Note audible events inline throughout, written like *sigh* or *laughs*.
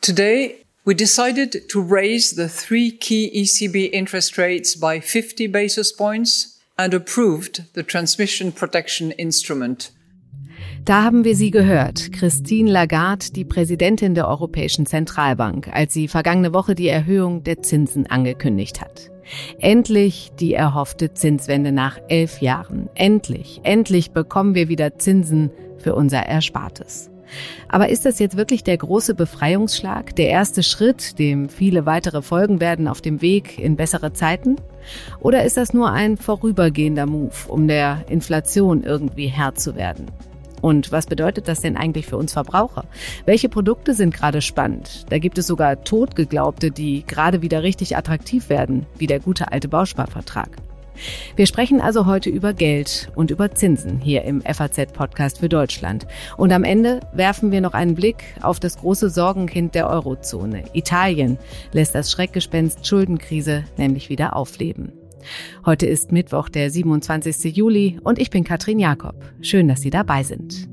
Today, we decided to raise the three key ECB interest rates by 50 basis points and approved the transmission protection instrument. Da haben wir sie gehört, Christine Lagarde, die Präsidentin der Europäischen Zentralbank, als sie vergangene Woche die Erhöhung der Zinsen angekündigt hat. Endlich die erhoffte Zinswende nach elf Jahren. Endlich, endlich bekommen wir wieder Zinsen für unser Erspartes. Aber ist das jetzt wirklich der große Befreiungsschlag, der erste Schritt, dem viele weitere folgen werden auf dem Weg in bessere Zeiten? Oder ist das nur ein vorübergehender Move, um der Inflation irgendwie Herr zu werden? Und was bedeutet das denn eigentlich für uns Verbraucher? Welche Produkte sind gerade spannend? Da gibt es sogar Totgeglaubte, die gerade wieder richtig attraktiv werden, wie der gute alte Bausparvertrag. Wir sprechen also heute über Geld und über Zinsen hier im FAZ-Podcast für Deutschland. Und am Ende werfen wir noch einen Blick auf das große Sorgenkind der Eurozone. Italien lässt das Schreckgespenst Schuldenkrise nämlich wieder aufleben. Heute ist Mittwoch, der 27. Juli und ich bin Katrin Jakob. Schön, dass Sie dabei sind.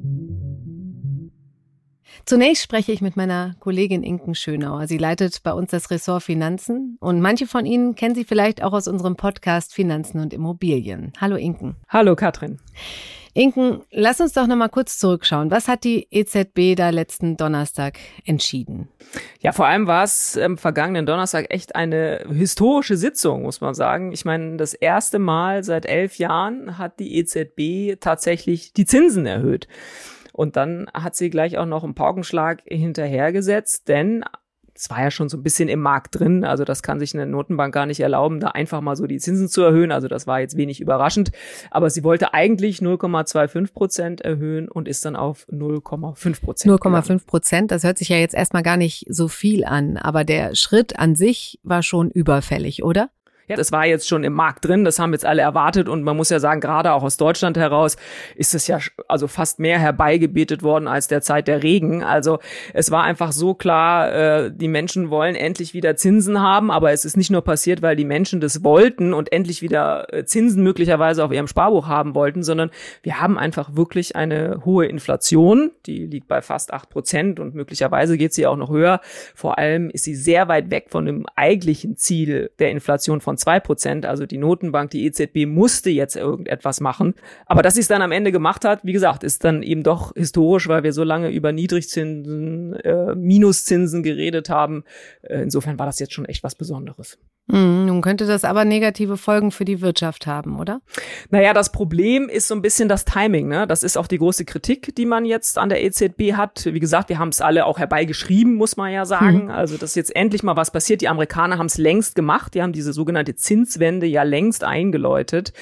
Zunächst spreche ich mit meiner Kollegin Inken Schönauer. Sie leitet bei uns das Ressort Finanzen und manche von Ihnen kennen Sie vielleicht auch aus unserem Podcast Finanzen und Immobilien. Hallo Inken. Hallo Katrin. Inken, lass uns doch noch mal kurz zurückschauen. Was hat die EZB da letzten Donnerstag entschieden? Ja, vor allem war es am vergangenen Donnerstag echt eine historische Sitzung, muss man sagen. Ich meine, das erste Mal seit elf Jahren hat die EZB tatsächlich die Zinsen erhöht. Und dann hat sie gleich auch noch einen Paukenschlag hinterhergesetzt, denn es war ja schon so ein bisschen im Markt drin. Also das kann sich eine Notenbank gar nicht erlauben, da einfach mal so die Zinsen zu erhöhen. Also das war jetzt wenig überraschend. Aber sie wollte eigentlich 0,25 Prozent erhöhen und ist dann auf 0,5 Prozent. 0,5 Prozent, das hört sich ja jetzt erstmal gar nicht so viel an. Aber der Schritt an sich war schon überfällig, oder? Ja, das war jetzt schon im Markt drin, das haben jetzt alle erwartet und man muss ja sagen, gerade auch aus Deutschland heraus ist es ja also fast mehr herbeigebetet worden als der Zeit der Regen. Also es war einfach so klar, äh, die Menschen wollen endlich wieder Zinsen haben, aber es ist nicht nur passiert, weil die Menschen das wollten und endlich wieder äh, Zinsen möglicherweise auf ihrem Sparbuch haben wollten, sondern wir haben einfach wirklich eine hohe Inflation, die liegt bei fast acht Prozent und möglicherweise geht sie auch noch höher. Vor allem ist sie sehr weit weg von dem eigentlichen Ziel der Inflation von zwei Prozent. Also die Notenbank, die EZB musste jetzt irgendetwas machen. Aber dass sie es dann am Ende gemacht hat, wie gesagt, ist dann eben doch historisch, weil wir so lange über Niedrigzinsen, äh, Minuszinsen geredet haben. Äh, insofern war das jetzt schon echt was Besonderes. Mhm, nun könnte das aber negative Folgen für die Wirtschaft haben, oder? Naja, das Problem ist so ein bisschen das Timing. Ne? Das ist auch die große Kritik, die man jetzt an der EZB hat. Wie gesagt, wir haben es alle auch herbeigeschrieben, muss man ja sagen. Hm. Also, dass jetzt endlich mal was passiert. Die Amerikaner haben es längst gemacht. Die haben diese sogenannte Zinswende ja längst eingeläutet.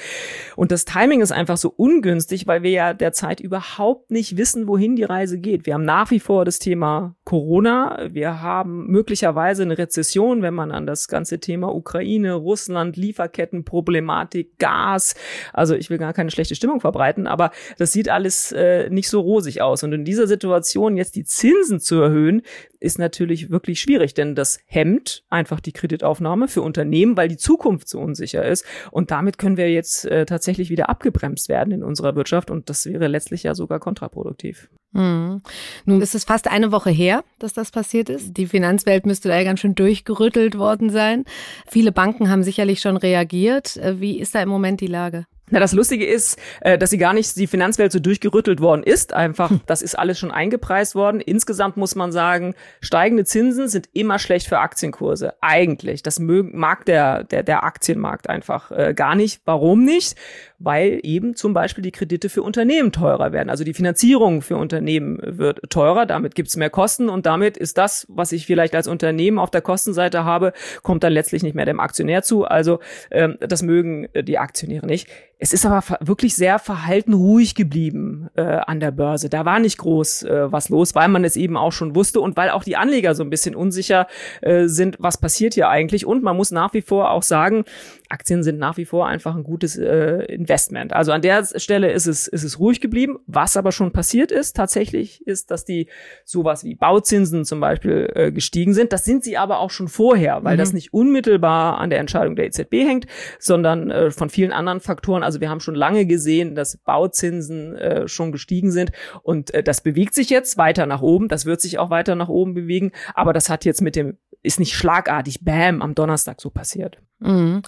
Und das Timing ist einfach so ungünstig, weil wir ja derzeit überhaupt nicht wissen, wohin die Reise geht. Wir haben nach wie vor das Thema Corona. Wir haben möglicherweise eine Rezession, wenn man an das ganze Thema Ukraine, Russland, Lieferkettenproblematik, Gas. Also ich will gar keine schlechte Stimmung verbreiten, aber das sieht alles äh, nicht so rosig aus. Und in dieser Situation jetzt die Zinsen zu erhöhen, ist natürlich wirklich schwierig, denn das hemmt einfach die Kreditaufnahme für Unternehmen, weil die Zukunft so unsicher ist. Und damit können wir jetzt äh, tatsächlich wieder abgebremst werden in unserer Wirtschaft. Und das wäre letztlich ja sogar kontraproduktiv. Mhm. Nun ist es fast eine Woche her, dass das passiert ist. Die Finanzwelt müsste da ja ganz schön durchgerüttelt worden sein. Viele Banken haben sicherlich schon reagiert. Äh, wie ist da im Moment die Lage? Na, das Lustige ist, äh, dass sie gar nicht die Finanzwelt so durchgerüttelt worden ist. Einfach, hm. das ist alles schon eingepreist worden. Insgesamt muss man sagen, steigende Zinsen sind immer schlecht für Aktienkurse. Eigentlich. Das mag der, der, der Aktienmarkt einfach äh, gar nicht. Warum nicht? Weil eben zum Beispiel die Kredite für Unternehmen teurer werden. Also die Finanzierung für Unternehmen wird teurer. Damit gibt's mehr Kosten und damit ist das, was ich vielleicht als Unternehmen auf der Kostenseite habe, kommt dann letztlich nicht mehr dem Aktionär zu. Also ähm, das mögen die Aktionäre nicht. Es ist aber wirklich sehr verhalten ruhig geblieben äh, an der Börse. Da war nicht groß äh, was los, weil man es eben auch schon wusste und weil auch die Anleger so ein bisschen unsicher äh, sind, was passiert hier eigentlich. Und man muss nach wie vor auch sagen, Aktien sind nach wie vor einfach ein gutes äh, Investment. Also an der Stelle ist es, ist es ruhig geblieben. Was aber schon passiert ist, tatsächlich, ist, dass die sowas wie Bauzinsen zum Beispiel äh, gestiegen sind. Das sind sie aber auch schon vorher, weil mhm. das nicht unmittelbar an der Entscheidung der EZB hängt, sondern äh, von vielen anderen Faktoren Also wir haben schon lange gesehen, dass Bauzinsen äh, schon gestiegen sind und äh, das bewegt sich jetzt weiter nach oben. Das wird sich auch weiter nach oben bewegen. Aber das hat jetzt mit dem ist nicht schlagartig, bam, am Donnerstag so passiert. Mhm.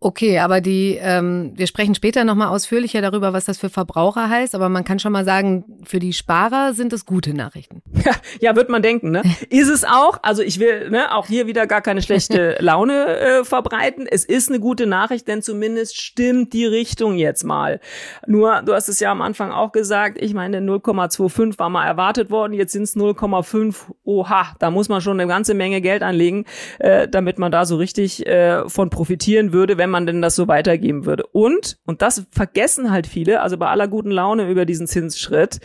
Okay, aber die, ähm, wir sprechen später nochmal ausführlicher darüber, was das für Verbraucher heißt, aber man kann schon mal sagen, für die Sparer sind es gute Nachrichten. *laughs* Ja, ja wird man denken, ne? *laughs* Ist es auch, also ich will ne, auch hier wieder gar keine schlechte *laughs* Laune äh, verbreiten. Es ist eine gute Nachricht, denn zumindest stimmt die Richtung jetzt mal. Nur, du hast es ja am Anfang auch gesagt, ich meine, 0,25 war mal erwartet worden, jetzt sind es 0,5. Oha, da muss man schon eine ganze Menge Geld anlegen, äh, damit man da so richtig äh, von profitieren würde, wenn man denn das so weitergeben würde. Und, und das vergessen halt viele, also bei aller guten Laune über diesen Zinsschritt,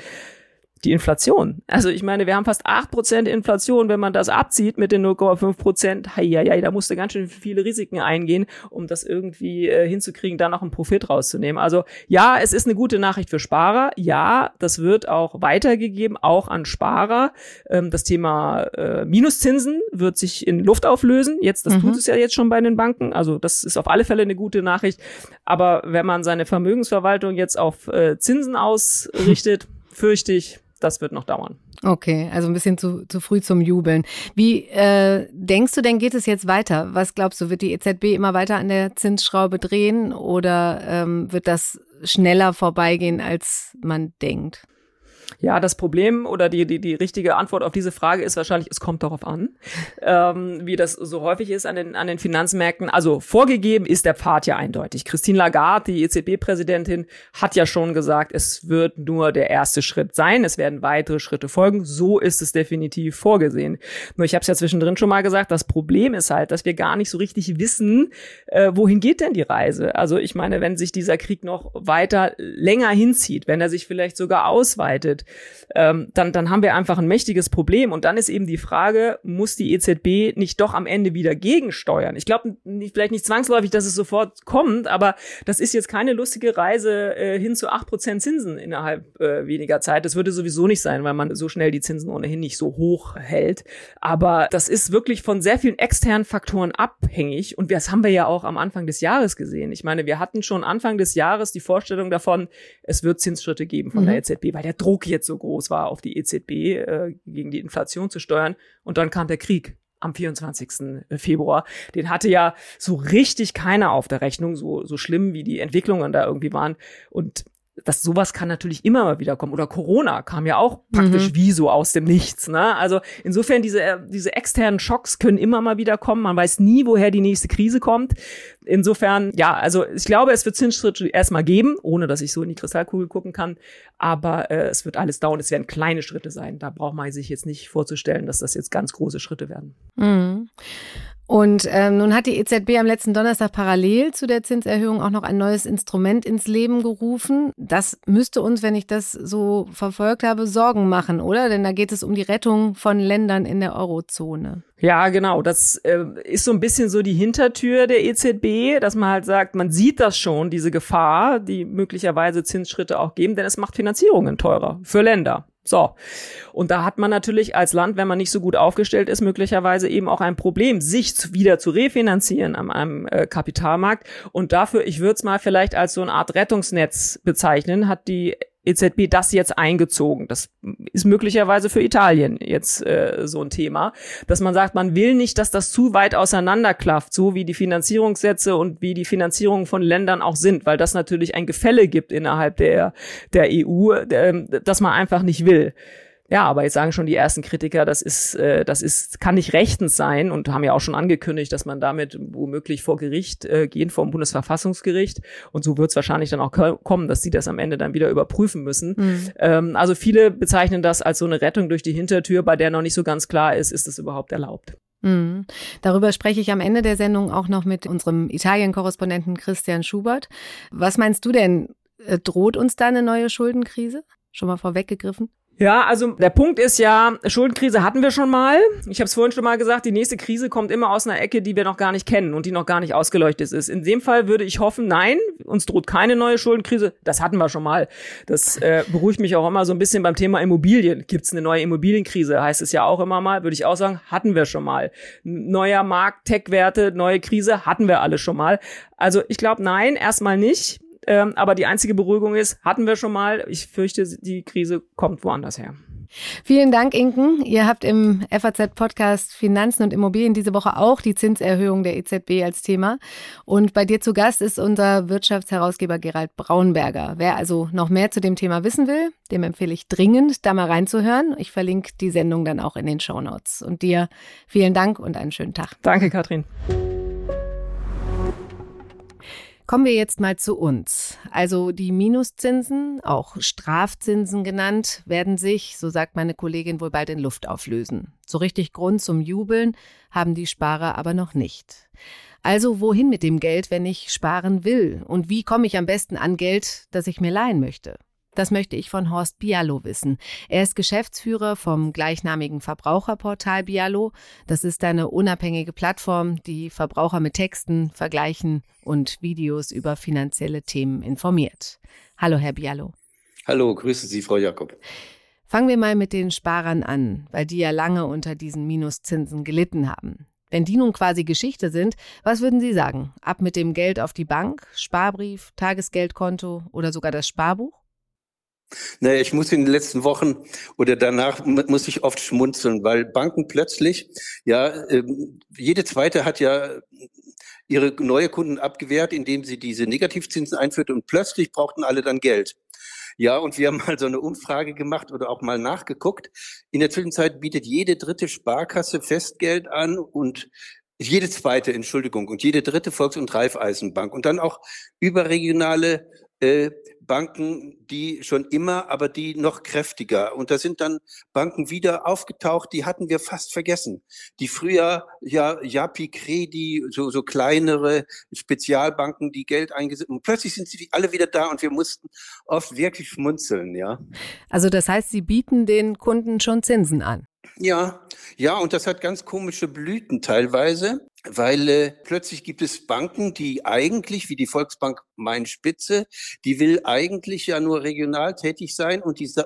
die Inflation. Also ich meine, wir haben fast acht Prozent Inflation, wenn man das abzieht mit den 0,5 Prozent. Heieiei, da musste ganz schön viele Risiken eingehen, um das irgendwie äh, hinzukriegen, da noch einen Profit rauszunehmen. Also ja, es ist eine gute Nachricht für Sparer. Ja, das wird auch weitergegeben, auch an Sparer. Ähm, das Thema äh, Minuszinsen wird sich in Luft auflösen. Jetzt, das mhm. tut es ja jetzt schon bei den Banken. Also das ist auf alle Fälle eine gute Nachricht. Aber wenn man seine Vermögensverwaltung jetzt auf äh, Zinsen ausrichtet, *laughs* fürchte ich, das wird noch dauern. Okay, also ein bisschen zu, zu früh zum Jubeln. Wie äh, denkst du denn, geht es jetzt weiter? Was glaubst du, wird die EZB immer weiter an der Zinsschraube drehen oder ähm, wird das schneller vorbeigehen, als man denkt? Ja, das Problem oder die, die, die richtige Antwort auf diese Frage ist wahrscheinlich, es kommt darauf an, ähm, wie das so häufig ist an den, an den Finanzmärkten. Also vorgegeben ist der Pfad ja eindeutig. Christine Lagarde, die EZB-Präsidentin, hat ja schon gesagt, es wird nur der erste Schritt sein. Es werden weitere Schritte folgen. So ist es definitiv vorgesehen. Nur ich habe es ja zwischendrin schon mal gesagt, das Problem ist halt, dass wir gar nicht so richtig wissen, äh, wohin geht denn die Reise. Also ich meine, wenn sich dieser Krieg noch weiter länger hinzieht, wenn er sich vielleicht sogar ausweitet, ähm, dann, dann haben wir einfach ein mächtiges Problem. Und dann ist eben die Frage, muss die EZB nicht doch am Ende wieder gegensteuern? Ich glaube vielleicht nicht zwangsläufig, dass es sofort kommt, aber das ist jetzt keine lustige Reise äh, hin zu acht Prozent Zinsen innerhalb äh, weniger Zeit. Das würde sowieso nicht sein, weil man so schnell die Zinsen ohnehin nicht so hoch hält. Aber das ist wirklich von sehr vielen externen Faktoren abhängig. Und das haben wir ja auch am Anfang des Jahres gesehen. Ich meine, wir hatten schon Anfang des Jahres die Vorstellung davon, es wird Zinsschritte geben von mhm. der EZB, weil der Druck jetzt so groß war, auf die EZB äh, gegen die Inflation zu steuern. Und dann kam der Krieg am 24. Februar. Den hatte ja so richtig keiner auf der Rechnung, so, so schlimm wie die Entwicklungen da irgendwie waren. Und das sowas kann natürlich immer mal wieder kommen. Oder Corona kam ja auch praktisch mhm. wie so aus dem Nichts. Ne? Also insofern diese äh, diese externen Schocks können immer mal wieder kommen. Man weiß nie, woher die nächste Krise kommt. Insofern, ja, also ich glaube, es wird Zinsschritte erstmal geben, ohne dass ich so in die Kristallkugel gucken kann. Aber äh, es wird alles dauern. Es werden kleine Schritte sein. Da braucht man sich jetzt nicht vorzustellen, dass das jetzt ganz große Schritte werden. Mhm. Und ähm, nun hat die EZB am letzten Donnerstag parallel zu der Zinserhöhung auch noch ein neues Instrument ins Leben gerufen. Das müsste uns, wenn ich das so verfolgt habe, Sorgen machen, oder? Denn da geht es um die Rettung von Ländern in der Eurozone. Ja, genau. Das äh, ist so ein bisschen so die Hintertür der EZB, dass man halt sagt, man sieht das schon, diese Gefahr, die möglicherweise Zinsschritte auch geben, denn es macht Finanzierungen teurer für Länder. So. Und da hat man natürlich als Land, wenn man nicht so gut aufgestellt ist, möglicherweise eben auch ein Problem, sich wieder zu refinanzieren am einem äh, Kapitalmarkt. Und dafür, ich würde es mal vielleicht als so eine Art Rettungsnetz bezeichnen, hat die EZB das jetzt eingezogen. Das ist möglicherweise für Italien jetzt äh, so ein Thema, dass man sagt, man will nicht, dass das zu weit auseinanderklafft, so wie die Finanzierungssätze und wie die Finanzierungen von Ländern auch sind, weil das natürlich ein Gefälle gibt innerhalb der, der EU, äh, das man einfach nicht will. Ja, aber jetzt sagen schon die ersten Kritiker, das ist, äh, das ist, kann nicht rechtens sein und haben ja auch schon angekündigt, dass man damit womöglich vor Gericht äh, gehen, vor dem Bundesverfassungsgericht. Und so wird es wahrscheinlich dann auch kommen, dass sie das am Ende dann wieder überprüfen müssen. Mhm. Ähm, also viele bezeichnen das als so eine Rettung durch die Hintertür, bei der noch nicht so ganz klar ist, ist das überhaupt erlaubt. Mhm. Darüber spreche ich am Ende der Sendung auch noch mit unserem Italien-Korrespondenten Christian Schubert. Was meinst du denn? Äh, droht uns da eine neue Schuldenkrise? Schon mal vorweggegriffen? Ja, also der Punkt ist ja, Schuldenkrise hatten wir schon mal. Ich habe es vorhin schon mal gesagt, die nächste Krise kommt immer aus einer Ecke, die wir noch gar nicht kennen und die noch gar nicht ausgeleuchtet ist. In dem Fall würde ich hoffen, nein, uns droht keine neue Schuldenkrise. Das hatten wir schon mal. Das äh, beruhigt mich auch immer so ein bisschen beim Thema Immobilien. Gibt es eine neue Immobilienkrise? Heißt es ja auch immer mal, würde ich auch sagen, hatten wir schon mal. Neuer Markt, Tech-Werte, neue Krise, hatten wir alle schon mal. Also ich glaube, nein, erstmal nicht Ähm, aber die einzige Beruhigung ist, hatten wir schon mal. Ich fürchte, die Krise kommt woanders her. Vielen Dank, Inken. Ihr habt im FAZ-Podcast Finanzen und Immobilien diese Woche auch die Zinserhöhung der EZB als Thema. Und bei dir zu Gast ist unser Wirtschaftsherausgeber Gerald Braunberger. Wer also noch mehr zu dem Thema wissen will, dem empfehle ich dringend, da mal reinzuhören. Ich verlinke die Sendung dann auch in den Show Notes. Und dir vielen Dank und einen schönen Tag. Danke, Katrin. Kommen wir jetzt mal zu uns. Also die Minuszinsen, auch Strafzinsen genannt, werden sich, so sagt meine Kollegin, wohl bald in Luft auflösen. So richtig Grund zum Jubeln haben die Sparer aber noch nicht. Also wohin mit dem Geld, wenn ich sparen will? Und wie komme ich am besten an Geld, das ich mir leihen möchte? Das möchte ich von Horst Bialo wissen. Er ist Geschäftsführer vom gleichnamigen Verbraucherportal Bialo. Das ist eine unabhängige Plattform, die Verbraucher mit Texten, Vergleichen und Videos über finanzielle Themen informiert. Hallo, Herr Bialo. Hallo, grüße Sie, Frau Jakob. Fangen wir mal mit den Sparern an, weil die ja lange unter diesen Minuszinsen gelitten haben. Wenn die nun quasi Geschichte sind, was würden Sie sagen? Ab mit dem Geld auf die Bank, Sparbrief, Tagesgeldkonto oder sogar das Sparbuch? Naja, ich muss in den letzten Wochen oder danach muss ich oft schmunzeln, weil Banken plötzlich, ja, ähm, jede zweite hat ja ihre neue Kunden abgewehrt, indem sie diese Negativzinsen einführte und plötzlich brauchten alle dann Geld. Ja, und wir *laughs* haben mal so eine Umfrage gemacht oder auch mal nachgeguckt. In der Zwischenzeit bietet jede dritte Sparkasse Festgeld an und jede zweite, Entschuldigung, und jede dritte Volks- und Raiffeisenbank und dann auch überregionale Banken, die schon immer, aber die noch kräftiger. Und da sind dann Banken wieder aufgetaucht, die hatten wir fast vergessen. Die früher, ja, Japi Credi, so, so kleinere Spezialbanken, die Geld eingesetzt Und plötzlich sind sie alle wieder da und wir mussten oft wirklich schmunzeln, ja. Also das heißt, Sie bieten den Kunden schon Zinsen an? Ja, ja, und das hat ganz komische Blüten teilweise, weil äh, plötzlich gibt es Banken, die eigentlich, wie die Volksbank Main Spitze, die will eigentlich ja nur regional tätig sein und die sa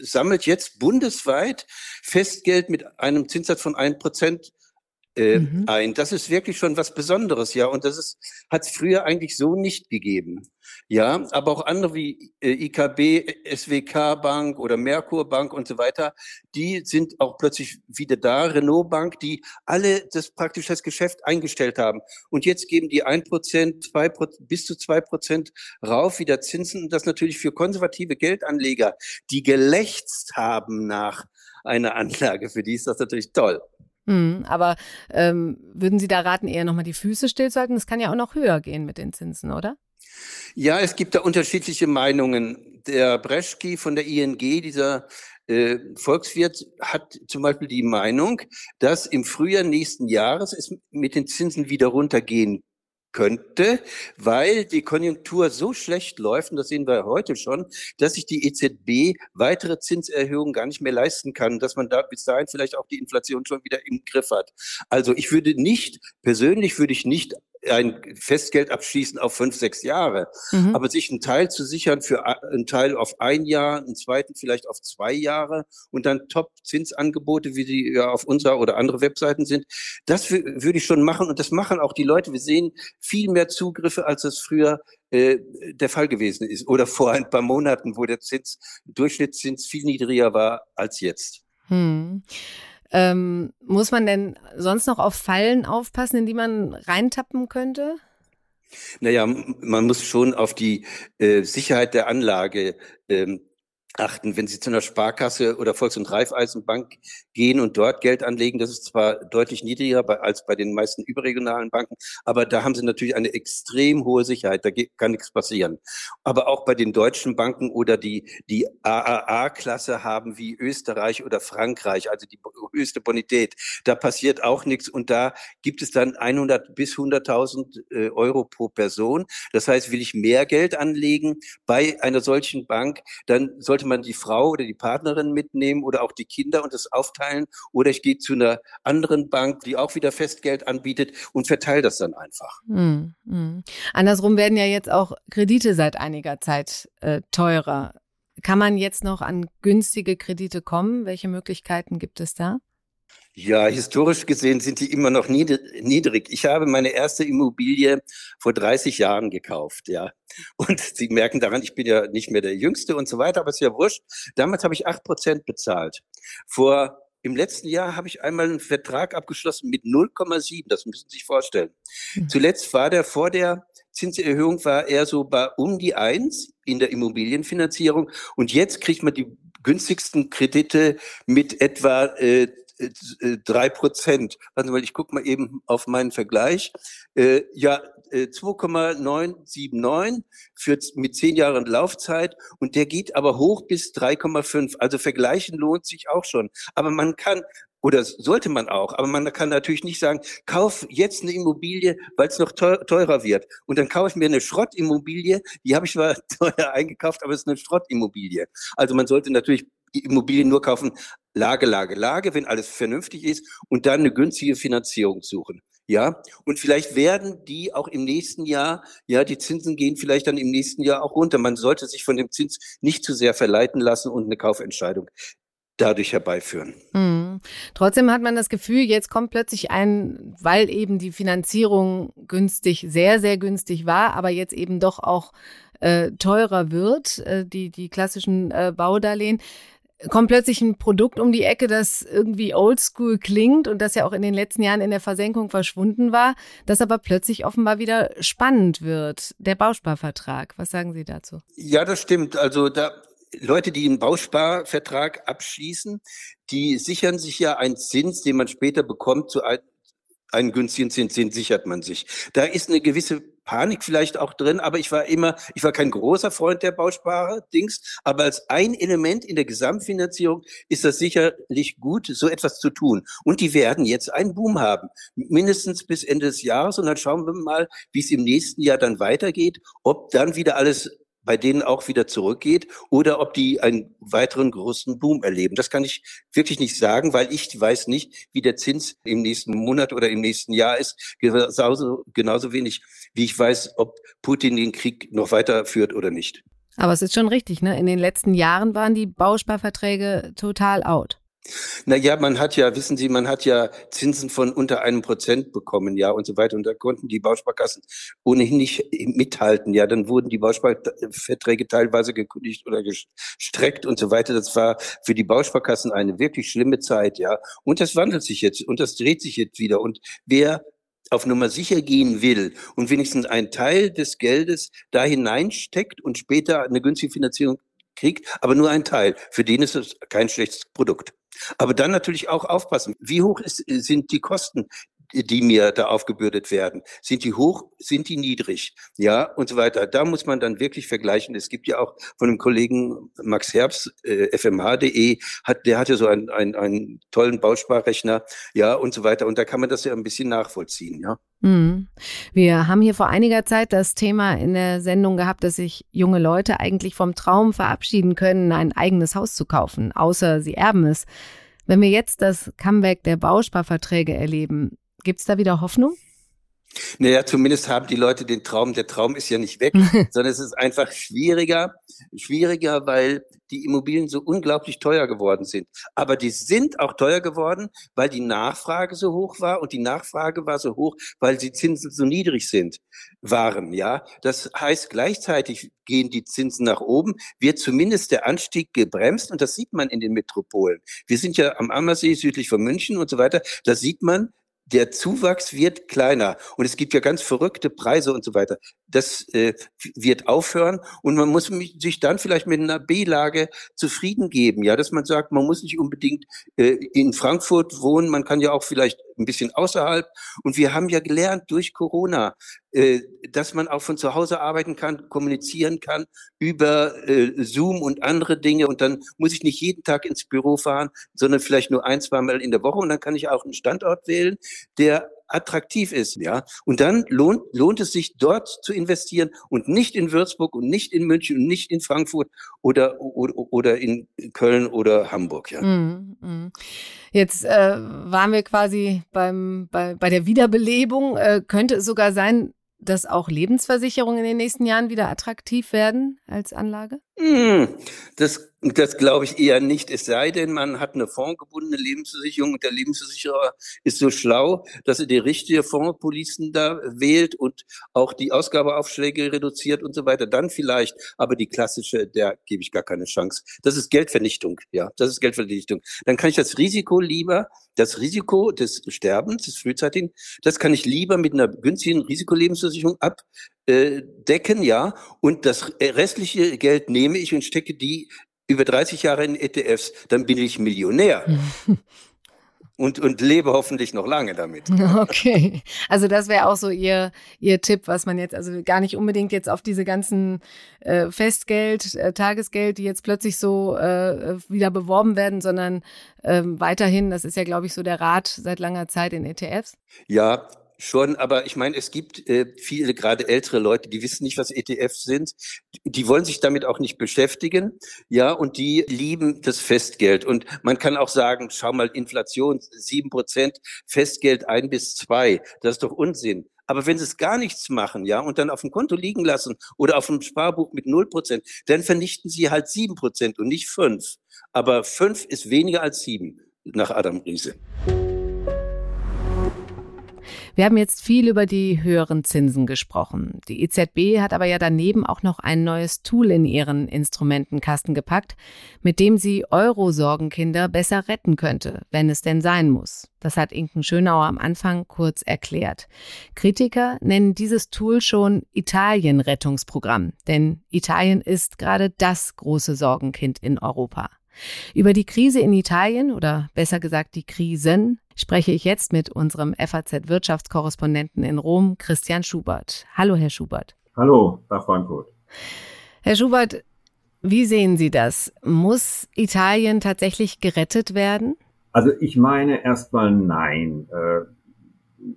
sammelt jetzt bundesweit Festgeld mit einem Zinssatz von ein Prozent äh, mhm. ein. Das ist wirklich schon was Besonderes, ja. Und das ist, hat es früher eigentlich so nicht gegeben. Ja, aber auch andere wie äh, IKB, SWK Bank oder Merkur Bank und so weiter, die sind auch plötzlich wieder da, Renault Bank, die alle das praktisch das Geschäft eingestellt haben. Und jetzt geben die ein Prozent, zwei bis zu zwei Prozent rauf wieder Zinsen. Und das natürlich für konservative Geldanleger, die gelächzt haben nach einer Anlage, für die ist das natürlich toll. Mhm, aber ähm, würden Sie da raten, eher nochmal die Füße stillzuhalten? Das kann ja auch noch höher gehen mit den Zinsen, oder? Ja, es gibt da unterschiedliche Meinungen. Der Breschki von der ING, dieser äh, Volkswirt, hat zum Beispiel die Meinung, dass im Frühjahr nächsten Jahres es mit den Zinsen wieder runtergehen könnte, weil die Konjunktur so schlecht läuft, und das sehen wir heute schon, dass sich die EZB weitere Zinserhöhungen gar nicht mehr leisten kann, dass man da bis dahin vielleicht auch die Inflation schon wieder im Griff hat. Also ich würde nicht, persönlich würde ich nicht ein Festgeld abschließen auf fünf, sechs Jahre. Mhm. Aber sich einen Teil zu sichern für einen Teil auf ein Jahr, einen zweiten vielleicht auf zwei Jahre und dann Top-Zinsangebote, wie sie ja auf unserer oder andere Webseiten sind, das würde ich schon machen und das machen auch die Leute. Wir sehen viel mehr Zugriffe, als es früher äh, der Fall gewesen ist oder vor ein paar Monaten, wo der Zins, Durchschnittszins viel niedriger war als jetzt. Hm. Ähm, muss man denn sonst noch auf Fallen aufpassen, in die man reintappen könnte? Naja, man muss schon auf die äh, Sicherheit der Anlage ähm, achten. Wenn Sie zu einer Sparkasse oder Volks- und Raiffeisenbank gehen und dort Geld anlegen, das ist zwar deutlich niedriger als bei den meisten überregionalen Banken, aber da haben Sie natürlich eine extrem hohe Sicherheit, da kann nichts passieren. Aber auch bei den deutschen Banken oder die, die AAA-Klasse haben wie Österreich oder Frankreich, also die höchste Bonität, da passiert auch nichts und da gibt es dann 100 bis 100.000 äh, Euro pro Person. Das heißt, will ich mehr Geld anlegen bei einer solchen Bank, dann sollte sollte man die Frau oder die Partnerin mitnehmen oder auch die Kinder und das aufteilen. Oder ich gehe zu einer anderen Bank, die auch wieder Festgeld anbietet und verteile das dann einfach. Mm, mm. Andersrum werden ja jetzt auch Kredite seit einiger Zeit äh, teurer. Kann man jetzt noch an günstige Kredite kommen? Welche Möglichkeiten gibt es da? Ja, historisch gesehen sind die immer noch niedrig. Ich habe meine erste Immobilie vor 30 Jahren gekauft, ja. Und Sie merken daran, ich bin ja nicht mehr der Jüngste und so weiter, aber es ist ja wurscht. Damals habe ich acht Prozent bezahlt. Vor im letzten Jahr habe ich einmal einen Vertrag abgeschlossen mit 0,7. Das müssen Sie sich vorstellen. Mhm. Zuletzt war der vor der Zinserhöhung war er so bei um die eins in der Immobilienfinanzierung. Und jetzt kriegt man die günstigsten Kredite mit etwa äh, drei Prozent. Warte mal, ich gucke mal eben auf meinen Vergleich. Äh, ja, 2,979 äh, für mit zehn Jahren Laufzeit und der geht aber hoch bis 3,5. Also vergleichen lohnt sich auch schon. Aber man kann oder sollte man auch, aber man kann natürlich nicht sagen, kauf jetzt eine Immobilie, weil es noch teurer wird. Und dann kaufe ich mir eine Schrottimmobilie, die habe ich zwar *laughs* teuer eingekauft, aber es ist eine Schrottimmobilie. Also man sollte natürlich Immobilien nur kaufen, Lage, Lage, Lage, wenn alles vernünftig ist und dann eine günstige Finanzierung suchen. Ja, und vielleicht werden die auch im nächsten Jahr, ja, die Zinsen gehen vielleicht dann im nächsten Jahr auch runter. Man sollte sich von dem Zins nicht zu sehr verleiten lassen und eine Kaufentscheidung dadurch herbeiführen. Mhm. Trotzdem hat man das Gefühl, jetzt kommt plötzlich ein, weil eben die Finanzierung günstig, sehr, sehr günstig war, aber jetzt eben doch auch äh, teurer wird, äh, die, die klassischen äh, Baudarlehen kommt plötzlich ein Produkt um die Ecke, das irgendwie oldschool klingt und das ja auch in den letzten Jahren in der Versenkung verschwunden war, das aber plötzlich offenbar wieder spannend wird. Der Bausparvertrag. Was sagen Sie dazu? Ja, das stimmt. Also da Leute, die einen Bausparvertrag abschließen, die sichern sich ja einen Zins, den man später bekommt, zu einen günstigen Zins, den sichert man sich. Da ist eine gewisse Panik vielleicht auch drin, aber ich war immer, ich war kein großer Freund der Bausparer-Dings, aber als ein Element in der Gesamtfinanzierung ist das sicherlich gut, so etwas zu tun. Und die werden jetzt einen Boom haben, mindestens bis Ende des Jahres und dann schauen wir mal, wie es im nächsten Jahr dann weitergeht, ob dann wieder alles bei denen auch wieder zurückgeht oder ob die einen weiteren großen Boom erleben. Das kann ich wirklich nicht sagen, weil ich weiß nicht, wie der Zins im nächsten Monat oder im nächsten Jahr ist. Genauso, genauso wenig, wie ich weiß, ob Putin den Krieg noch weiterführt oder nicht. Aber es ist schon richtig, ne? In den letzten Jahren waren die Bausparverträge total out. Naja, man hat ja, wissen Sie, man hat ja Zinsen von unter einem Prozent bekommen, ja, und so weiter. Und da konnten die Bausparkassen ohnehin nicht mithalten, ja. Dann wurden die Bausparverträge teilweise gekündigt oder gestreckt und so weiter. Das war für die Bausparkassen eine wirklich schlimme Zeit, ja. Und das wandelt sich jetzt und das dreht sich jetzt wieder. Und wer auf Nummer sicher gehen will und wenigstens einen Teil des Geldes da hineinsteckt und später eine günstige Finanzierung kriegt, aber nur ein Teil. Für den ist es kein schlechtes Produkt. Aber dann natürlich auch aufpassen. Wie hoch ist, sind die Kosten, die mir da aufgebürdet werden? Sind die hoch, sind die niedrig? Ja, und so weiter. Da muss man dann wirklich vergleichen. Es gibt ja auch von dem Kollegen Max Herbst, äh, fmh.de, hat, der hatte so einen, einen, einen tollen Bausparrechner, ja, und so weiter. Und da kann man das ja ein bisschen nachvollziehen, ja. Mhm. Wir haben hier vor einiger Zeit das Thema in der Sendung gehabt, dass sich junge Leute eigentlich vom Traum verabschieden können, ein eigenes Haus zu kaufen, außer sie erben es. Wenn wir jetzt das Comeback der Bausparverträge erleben, Gibt es da wieder Hoffnung? Naja, zumindest haben die Leute den Traum. Der Traum ist ja nicht weg, *laughs* sondern es ist einfach schwieriger, schwieriger, weil die Immobilien so unglaublich teuer geworden sind. Aber die sind auch teuer geworden, weil die Nachfrage so hoch war und die Nachfrage war so hoch, weil die Zinsen so niedrig sind, waren, ja. Das heißt, gleichzeitig gehen die Zinsen nach oben, wird zumindest der Anstieg gebremst und das sieht man in den Metropolen. Wir sind ja am Ammersee südlich von München und so weiter. Da sieht man, der Zuwachs wird kleiner und es gibt ja ganz verrückte Preise und so weiter. Das äh, wird aufhören und man muss sich dann vielleicht mit einer B-Lage zufrieden geben, ja, dass man sagt, man muss nicht unbedingt äh, in Frankfurt wohnen, man kann ja auch vielleicht ein bisschen außerhalb. Und wir haben ja gelernt durch Corona, äh, dass man auch von zu Hause arbeiten kann, kommunizieren kann über äh, Zoom und andere Dinge. Und dann muss ich nicht jeden Tag ins Büro fahren, sondern vielleicht nur ein, zwei Mal in der Woche. Und dann kann ich auch einen Standort wählen, der attraktiv ist, ja. Und dann lohnt, lohnt es sich dort zu investieren und nicht in Würzburg und nicht in München und nicht in Frankfurt oder, oder, oder in Köln oder Hamburg, ja. Mm, mm. Jetzt äh, waren wir quasi beim, bei, bei der Wiederbelebung. Äh, könnte es sogar sein, dass auch Lebensversicherungen in den nächsten Jahren wieder attraktiv werden als Anlage? Mm, das Das glaube ich eher nicht. Es sei denn, man hat eine fondgebundene Lebensversicherung und der Lebensversicherer ist so schlau, dass er die richtige Fondspolicen da wählt und auch die Ausgabeaufschläge reduziert und so weiter. Dann vielleicht, aber die klassische, der gebe ich gar keine Chance. Das ist Geldvernichtung, ja. Das ist Geldvernichtung. Dann kann ich das Risiko lieber, das Risiko des Sterbens, des frühzeitigen, das kann ich lieber mit einer günstigen Risikolebensversicherung abdecken, ja. Und das restliche Geld nehme ich und stecke die über 30 Jahre in ETFs, dann bin ich Millionär. *laughs* und, und lebe hoffentlich noch lange damit. *laughs* Okay. Also das wäre auch so Ihr, Ihr Tipp, was man jetzt, also gar nicht unbedingt jetzt auf diese ganzen äh, Festgeld, äh, Tagesgeld, die jetzt plötzlich so äh, wieder beworben werden, sondern ähm, weiterhin, das ist ja, glaube ich, so der Rat seit langer Zeit in ETFs. Ja, Schon, aber ich meine, es gibt äh, viele, gerade ältere Leute, die wissen nicht, was ETFs sind. Die wollen sich damit auch nicht beschäftigen. Ja, und die lieben das Festgeld. Und man kann auch sagen, schau mal, Inflation sieben Prozent, Festgeld ein bis zwei. Das ist doch Unsinn. Aber wenn sie es gar nichts machen, ja, und dann auf dem Konto liegen lassen oder auf dem Sparbuch mit null Prozent, dann vernichten sie halt sieben Prozent und nicht fünf. Aber fünf ist weniger als sieben nach Adam Riese. Wir haben jetzt viel über die höheren Zinsen gesprochen. Die EZB hat aber ja daneben auch noch ein neues Tool in ihren Instrumentenkasten gepackt, mit dem sie Euro-Sorgenkinder besser retten könnte, wenn es denn sein muss. Das hat Inken Schönauer am Anfang kurz erklärt. Kritiker nennen dieses Tool schon Italien-Rettungsprogramm, denn Italien ist gerade das große Sorgenkind in Europa. Über die Krise in Italien oder besser gesagt die Krisen spreche ich jetzt mit unserem FAZ-Wirtschaftskorrespondenten in Rom, Christian Schubert. Hallo, Herr Schubert. Hallo, nach Frankfurt. Herr Schubert, wie sehen Sie das? Muss Italien tatsächlich gerettet werden? Also ich meine erstmal nein. Äh,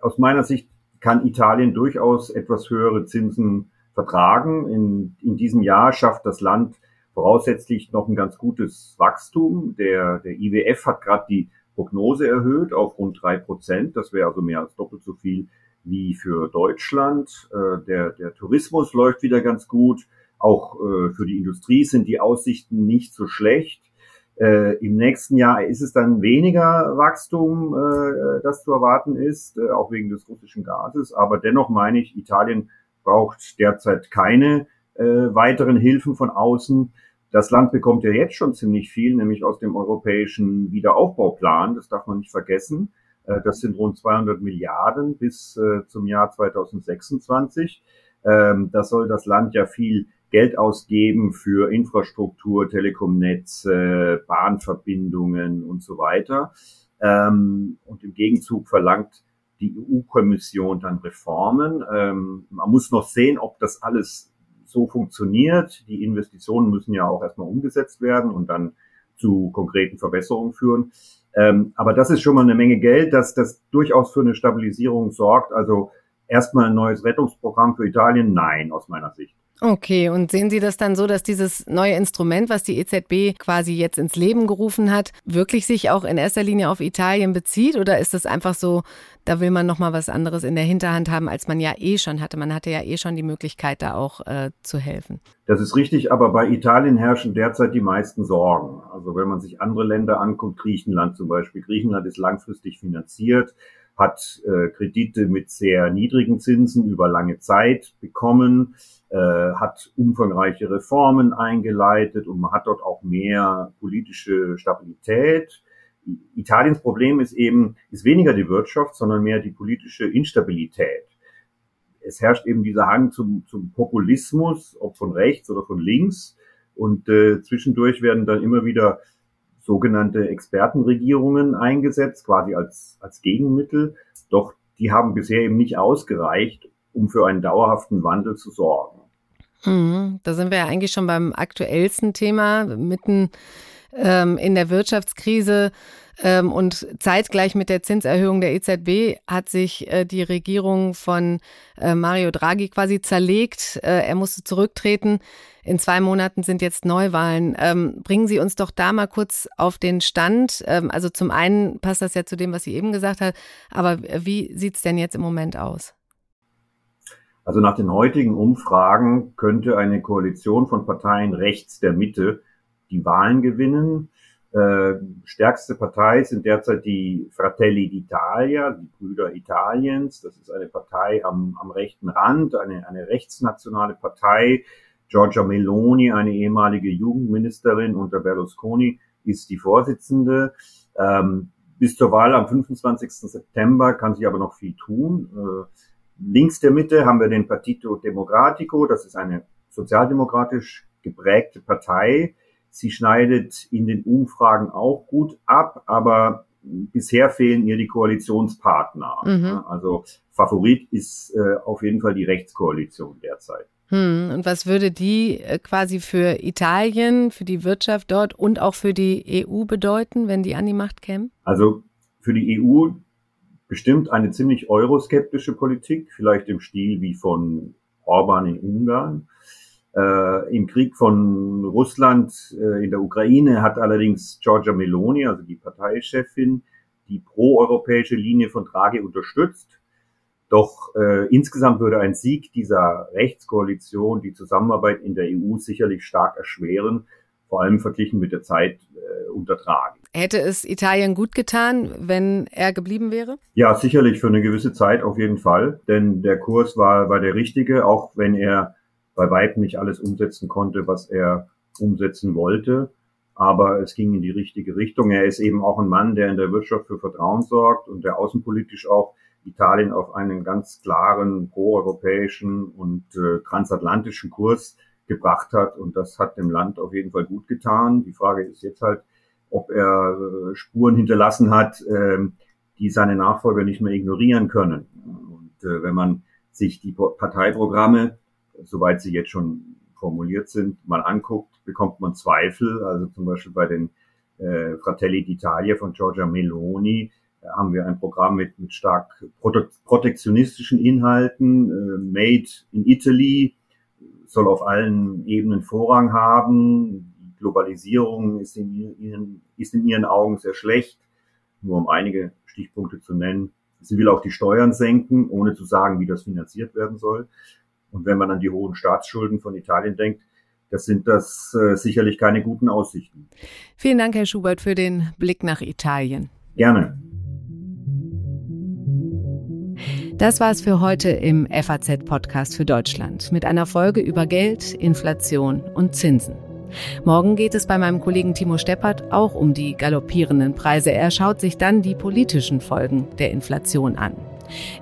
aus meiner Sicht kann Italien durchaus etwas höhere Zinsen vertragen. In, in diesem Jahr schafft das Land voraussetzlich noch ein ganz gutes Wachstum. Der, der IWF hat gerade die Prognose erhöht auf rund drei Prozent. Das wäre also mehr als doppelt so viel wie für Deutschland. Äh, der, der Tourismus läuft wieder ganz gut. Auch äh, für die Industrie sind die Aussichten nicht so schlecht. Äh, Im nächsten Jahr ist es dann weniger Wachstum, äh, das zu erwarten ist, äh, auch wegen des russischen Gases. Aber dennoch meine ich, Italien braucht derzeit keine äh, weiteren Hilfen von außen. Das Land bekommt ja jetzt schon ziemlich viel, nämlich aus dem europäischen Wiederaufbauplan. Das darf man nicht vergessen. Äh, das sind rund 200 Milliarden bis äh, zum Jahr 2026. Ähm, da soll das Land ja viel Geld ausgeben für Infrastruktur, Telekomnetze, Bahnverbindungen und so weiter. Ähm, und im Gegenzug verlangt die EU-Kommission dann Reformen. Ähm, man muss noch sehen, ob das alles so funktioniert. Die Investitionen müssen ja auch erstmal umgesetzt werden und dann zu konkreten Verbesserungen führen. Ähm, aber das ist schon mal eine Menge Geld, dass das durchaus für eine Stabilisierung sorgt. Also erstmal ein neues Rettungsprogramm für Italien? Nein, aus meiner Sicht. Okay, und sehen Sie das dann so, dass dieses neue Instrument, was die EZB quasi jetzt ins Leben gerufen hat, wirklich sich auch in erster Linie auf Italien bezieht? Oder ist es einfach so, da will man nochmal was anderes in der Hinterhand haben, als man ja eh schon hatte? Man hatte ja eh schon die Möglichkeit, da auch äh, zu helfen. Das ist richtig, aber bei Italien herrschen derzeit die meisten Sorgen. Also wenn man sich andere Länder anguckt, Griechenland zum Beispiel. Griechenland ist langfristig finanziert hat äh, Kredite mit sehr niedrigen Zinsen über lange Zeit bekommen, äh, hat umfangreiche Reformen eingeleitet und man hat dort auch mehr politische Stabilität. Italiens Problem ist eben, ist weniger die Wirtschaft, sondern mehr die politische Instabilität. Es herrscht eben dieser Hang zum, zum Populismus, ob von rechts oder von links. Und äh, zwischendurch werden dann immer wieder sogenannte Expertenregierungen eingesetzt, quasi als, als Gegenmittel. Doch die haben bisher eben nicht ausgereicht, um für einen dauerhaften Wandel zu sorgen. Mhm, da sind wir ja eigentlich schon beim aktuellsten Thema, mitten ähm, in der Wirtschaftskrise und zeitgleich mit der Zinserhöhung der EZB hat sich äh, die Regierung von äh, Mario Draghi quasi zerlegt. Äh, er musste zurücktreten. In zwei Monaten sind jetzt Neuwahlen. Ähm, bringen Sie uns doch da mal kurz auf den Stand. Ähm, also zum einen passt das ja zu dem, was sie eben gesagt hat, aber wie sieht es denn jetzt im Moment aus? Also nach den heutigen Umfragen könnte eine Koalition von Parteien rechts der Mitte die Wahlen gewinnen. Äh, stärkste Partei sind derzeit die Fratelli d'Italia, die Brüder Italiens. Das ist eine Partei am, am rechten Rand, eine, eine rechtsnationale Partei. Giorgia Meloni, eine ehemalige Jugendministerin unter Berlusconi, ist die Vorsitzende. Ähm, bis zur Wahl am 25. September kann sich aber noch viel tun. Äh, links der Mitte haben wir den Partito Democratico, das ist eine sozialdemokratisch geprägte Partei, Sie schneidet in den Umfragen auch gut ab, aber bisher fehlen ihr die Koalitionspartner. Mhm. Also Favorit ist äh, auf jeden Fall die Rechtskoalition derzeit. Hm, und was würde die äh, quasi für Italien, für die Wirtschaft dort und auch für die EU bedeuten, wenn die an die Macht kämen? Also für die EU bestimmt eine ziemlich euroskeptische Politik, vielleicht im Stil wie von Orban in Ungarn. Äh, Im Krieg von Russland äh, in der Ukraine hat allerdings Giorgia Meloni, also die Parteichefin, die proeuropäische Linie von Draghi unterstützt. Doch äh, insgesamt würde ein Sieg dieser Rechtskoalition die Zusammenarbeit in der EU sicherlich stark erschweren, vor allem verglichen mit der Zeit äh, unter Draghi. Hätte es Italien gut getan, wenn er geblieben wäre? Ja, sicherlich für eine gewisse Zeit auf jeden Fall, denn der Kurs war, war der richtige, auch wenn er bei weitem nicht alles umsetzen konnte, was er umsetzen wollte. Aber es ging in die richtige Richtung. Er ist eben auch ein Mann, der in der Wirtschaft für Vertrauen sorgt und der außenpolitisch auch Italien auf einen ganz klaren proeuropäischen und äh, transatlantischen Kurs gebracht hat. Und das hat dem Land auf jeden Fall gut getan. Die Frage ist jetzt halt, ob er äh, Spuren hinterlassen hat, äh, die seine Nachfolger nicht mehr ignorieren können. Und äh, wenn man sich die Parteiprogramme soweit sie jetzt schon formuliert sind, mal anguckt, bekommt man Zweifel. Also zum Beispiel bei den äh, Fratelli d'Italia von Giorgia Meloni äh, haben wir ein Programm mit, mit stark prote protektionistischen Inhalten. Äh, Made in Italy soll auf allen Ebenen Vorrang haben. Globalisierung ist in, ihren, ist in ihren Augen sehr schlecht. Nur um einige Stichpunkte zu nennen. Sie will auch die Steuern senken, ohne zu sagen, wie das finanziert werden soll. Und wenn man an die hohen Staatsschulden von Italien denkt, das sind das äh, sicherlich keine guten Aussichten. Vielen Dank, Herr Schubert, für den Blick nach Italien. Gerne. Das war es für heute im FAZ-Podcast für Deutschland mit einer Folge über Geld, Inflation und Zinsen. Morgen geht es bei meinem Kollegen Timo Steppert auch um die galoppierenden Preise. Er schaut sich dann die politischen Folgen der Inflation an.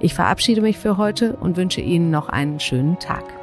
Ich verabschiede mich für heute und wünsche Ihnen noch einen schönen Tag.